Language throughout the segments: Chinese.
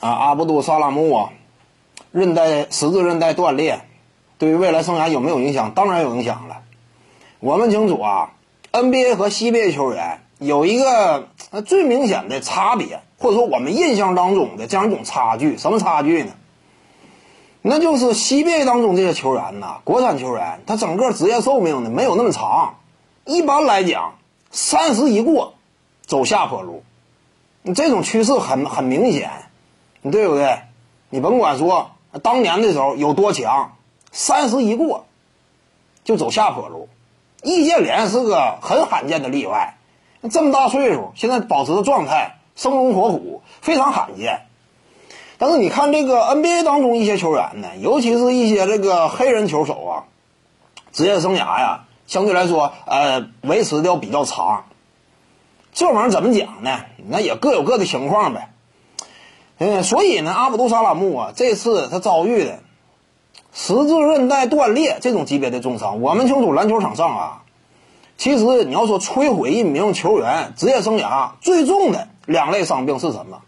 啊，阿卜杜萨拉木啊，韧带十字韧带断裂，对于未来生涯有没有影响？当然有影响了。我们清楚啊，NBA 和 CBA 球员有一个最明显的差别，或者说我们印象当中的这样一种差距，什么差距呢？那就是 CBA 当中这些球员呐，国产球员，他整个职业寿命呢没有那么长，一般来讲，三十一过，走下坡路，这种趋势很很明显，你对不对？你甭管说当年的时候有多强，三十一过，就走下坡路。易建联是个很罕见的例外，这么大岁数，现在保持的状态生龙活虎，非常罕见。但是你看这个 NBA 当中一些球员呢，尤其是一些这个黑人球手啊，职业生涯呀，相对来说呃维持的要比较长。这玩意儿怎么讲呢？那也各有各的情况呗。嗯，所以呢，阿卜杜沙拉木啊，这次他遭遇的十字韧带断裂这种级别的重伤，我们清楚篮球场上啊，其实你要说摧毁一名球员职业生涯最重的两类伤病是什么？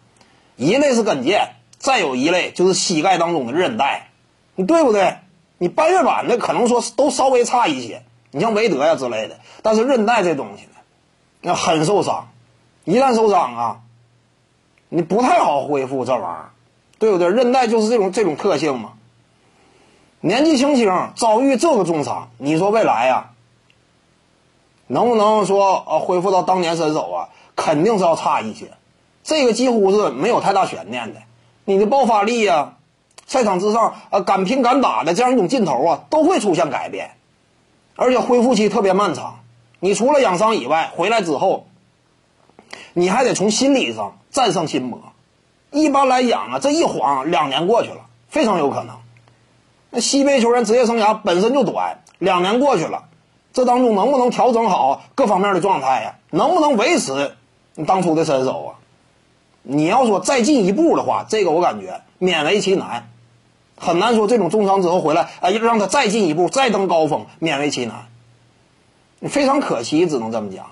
一类是跟腱。再有一类就是膝盖当中的韧带，你对不对？你半月板的可能说都稍微差一些，你像韦德呀之类的。但是韧带这东西呢，那很受伤，一旦受伤啊，你不太好恢复这玩意儿，对不对？韧带就是这种这种特性嘛。年纪轻轻遭遇这个重伤，你说未来呀，能不能说呃恢复到当年身手啊？肯定是要差一些，这个几乎是没有太大悬念的。你的爆发力呀，赛场之上啊，敢拼敢打的这样一种劲头啊，都会出现改变，而且恢复期特别漫长。你除了养伤以外，回来之后，你还得从心理上战胜心魔。一般来讲啊，这一晃两年过去了，非常有可能。那西北球员职业生涯本身就短，两年过去了，这当中能不能调整好各方面的状态呀？能不能维持你当初的身手啊？你要说再进一步的话，这个我感觉勉为其难，很难说这种重伤之后回来，哎，让他再进一步再登高峰，勉为其难。非常可惜，只能这么讲。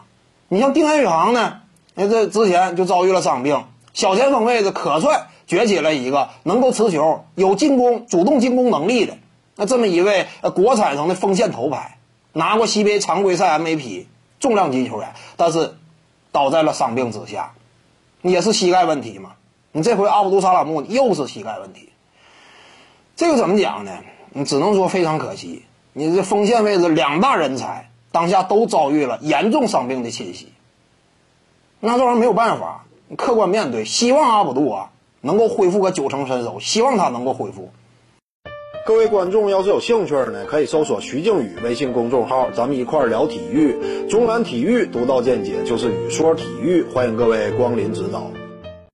你像丁彦雨航呢，那这之前就遭遇了伤病，小前锋位置可算崛起了一个能够持球、有进攻、主动进攻能力的那这么一位国产上的锋线头牌，拿过 CBA 常规赛 MVP，重量级球员，但是倒在了伤病之下。也是膝盖问题嘛？你这回阿卜杜沙拉木又是膝盖问题，这个怎么讲呢？你只能说非常可惜，你这锋线位置两大人才当下都遭遇了严重伤病的侵袭，那这玩意儿没有办法，客观面对。希望阿卜杜啊能够恢复个九成身手，希望他能够恢复。各位观众要是有兴趣呢，可以搜索徐静宇微信公众号，咱们一块儿聊体育。中南体育独到见解就是语说体育，欢迎各位光临指导。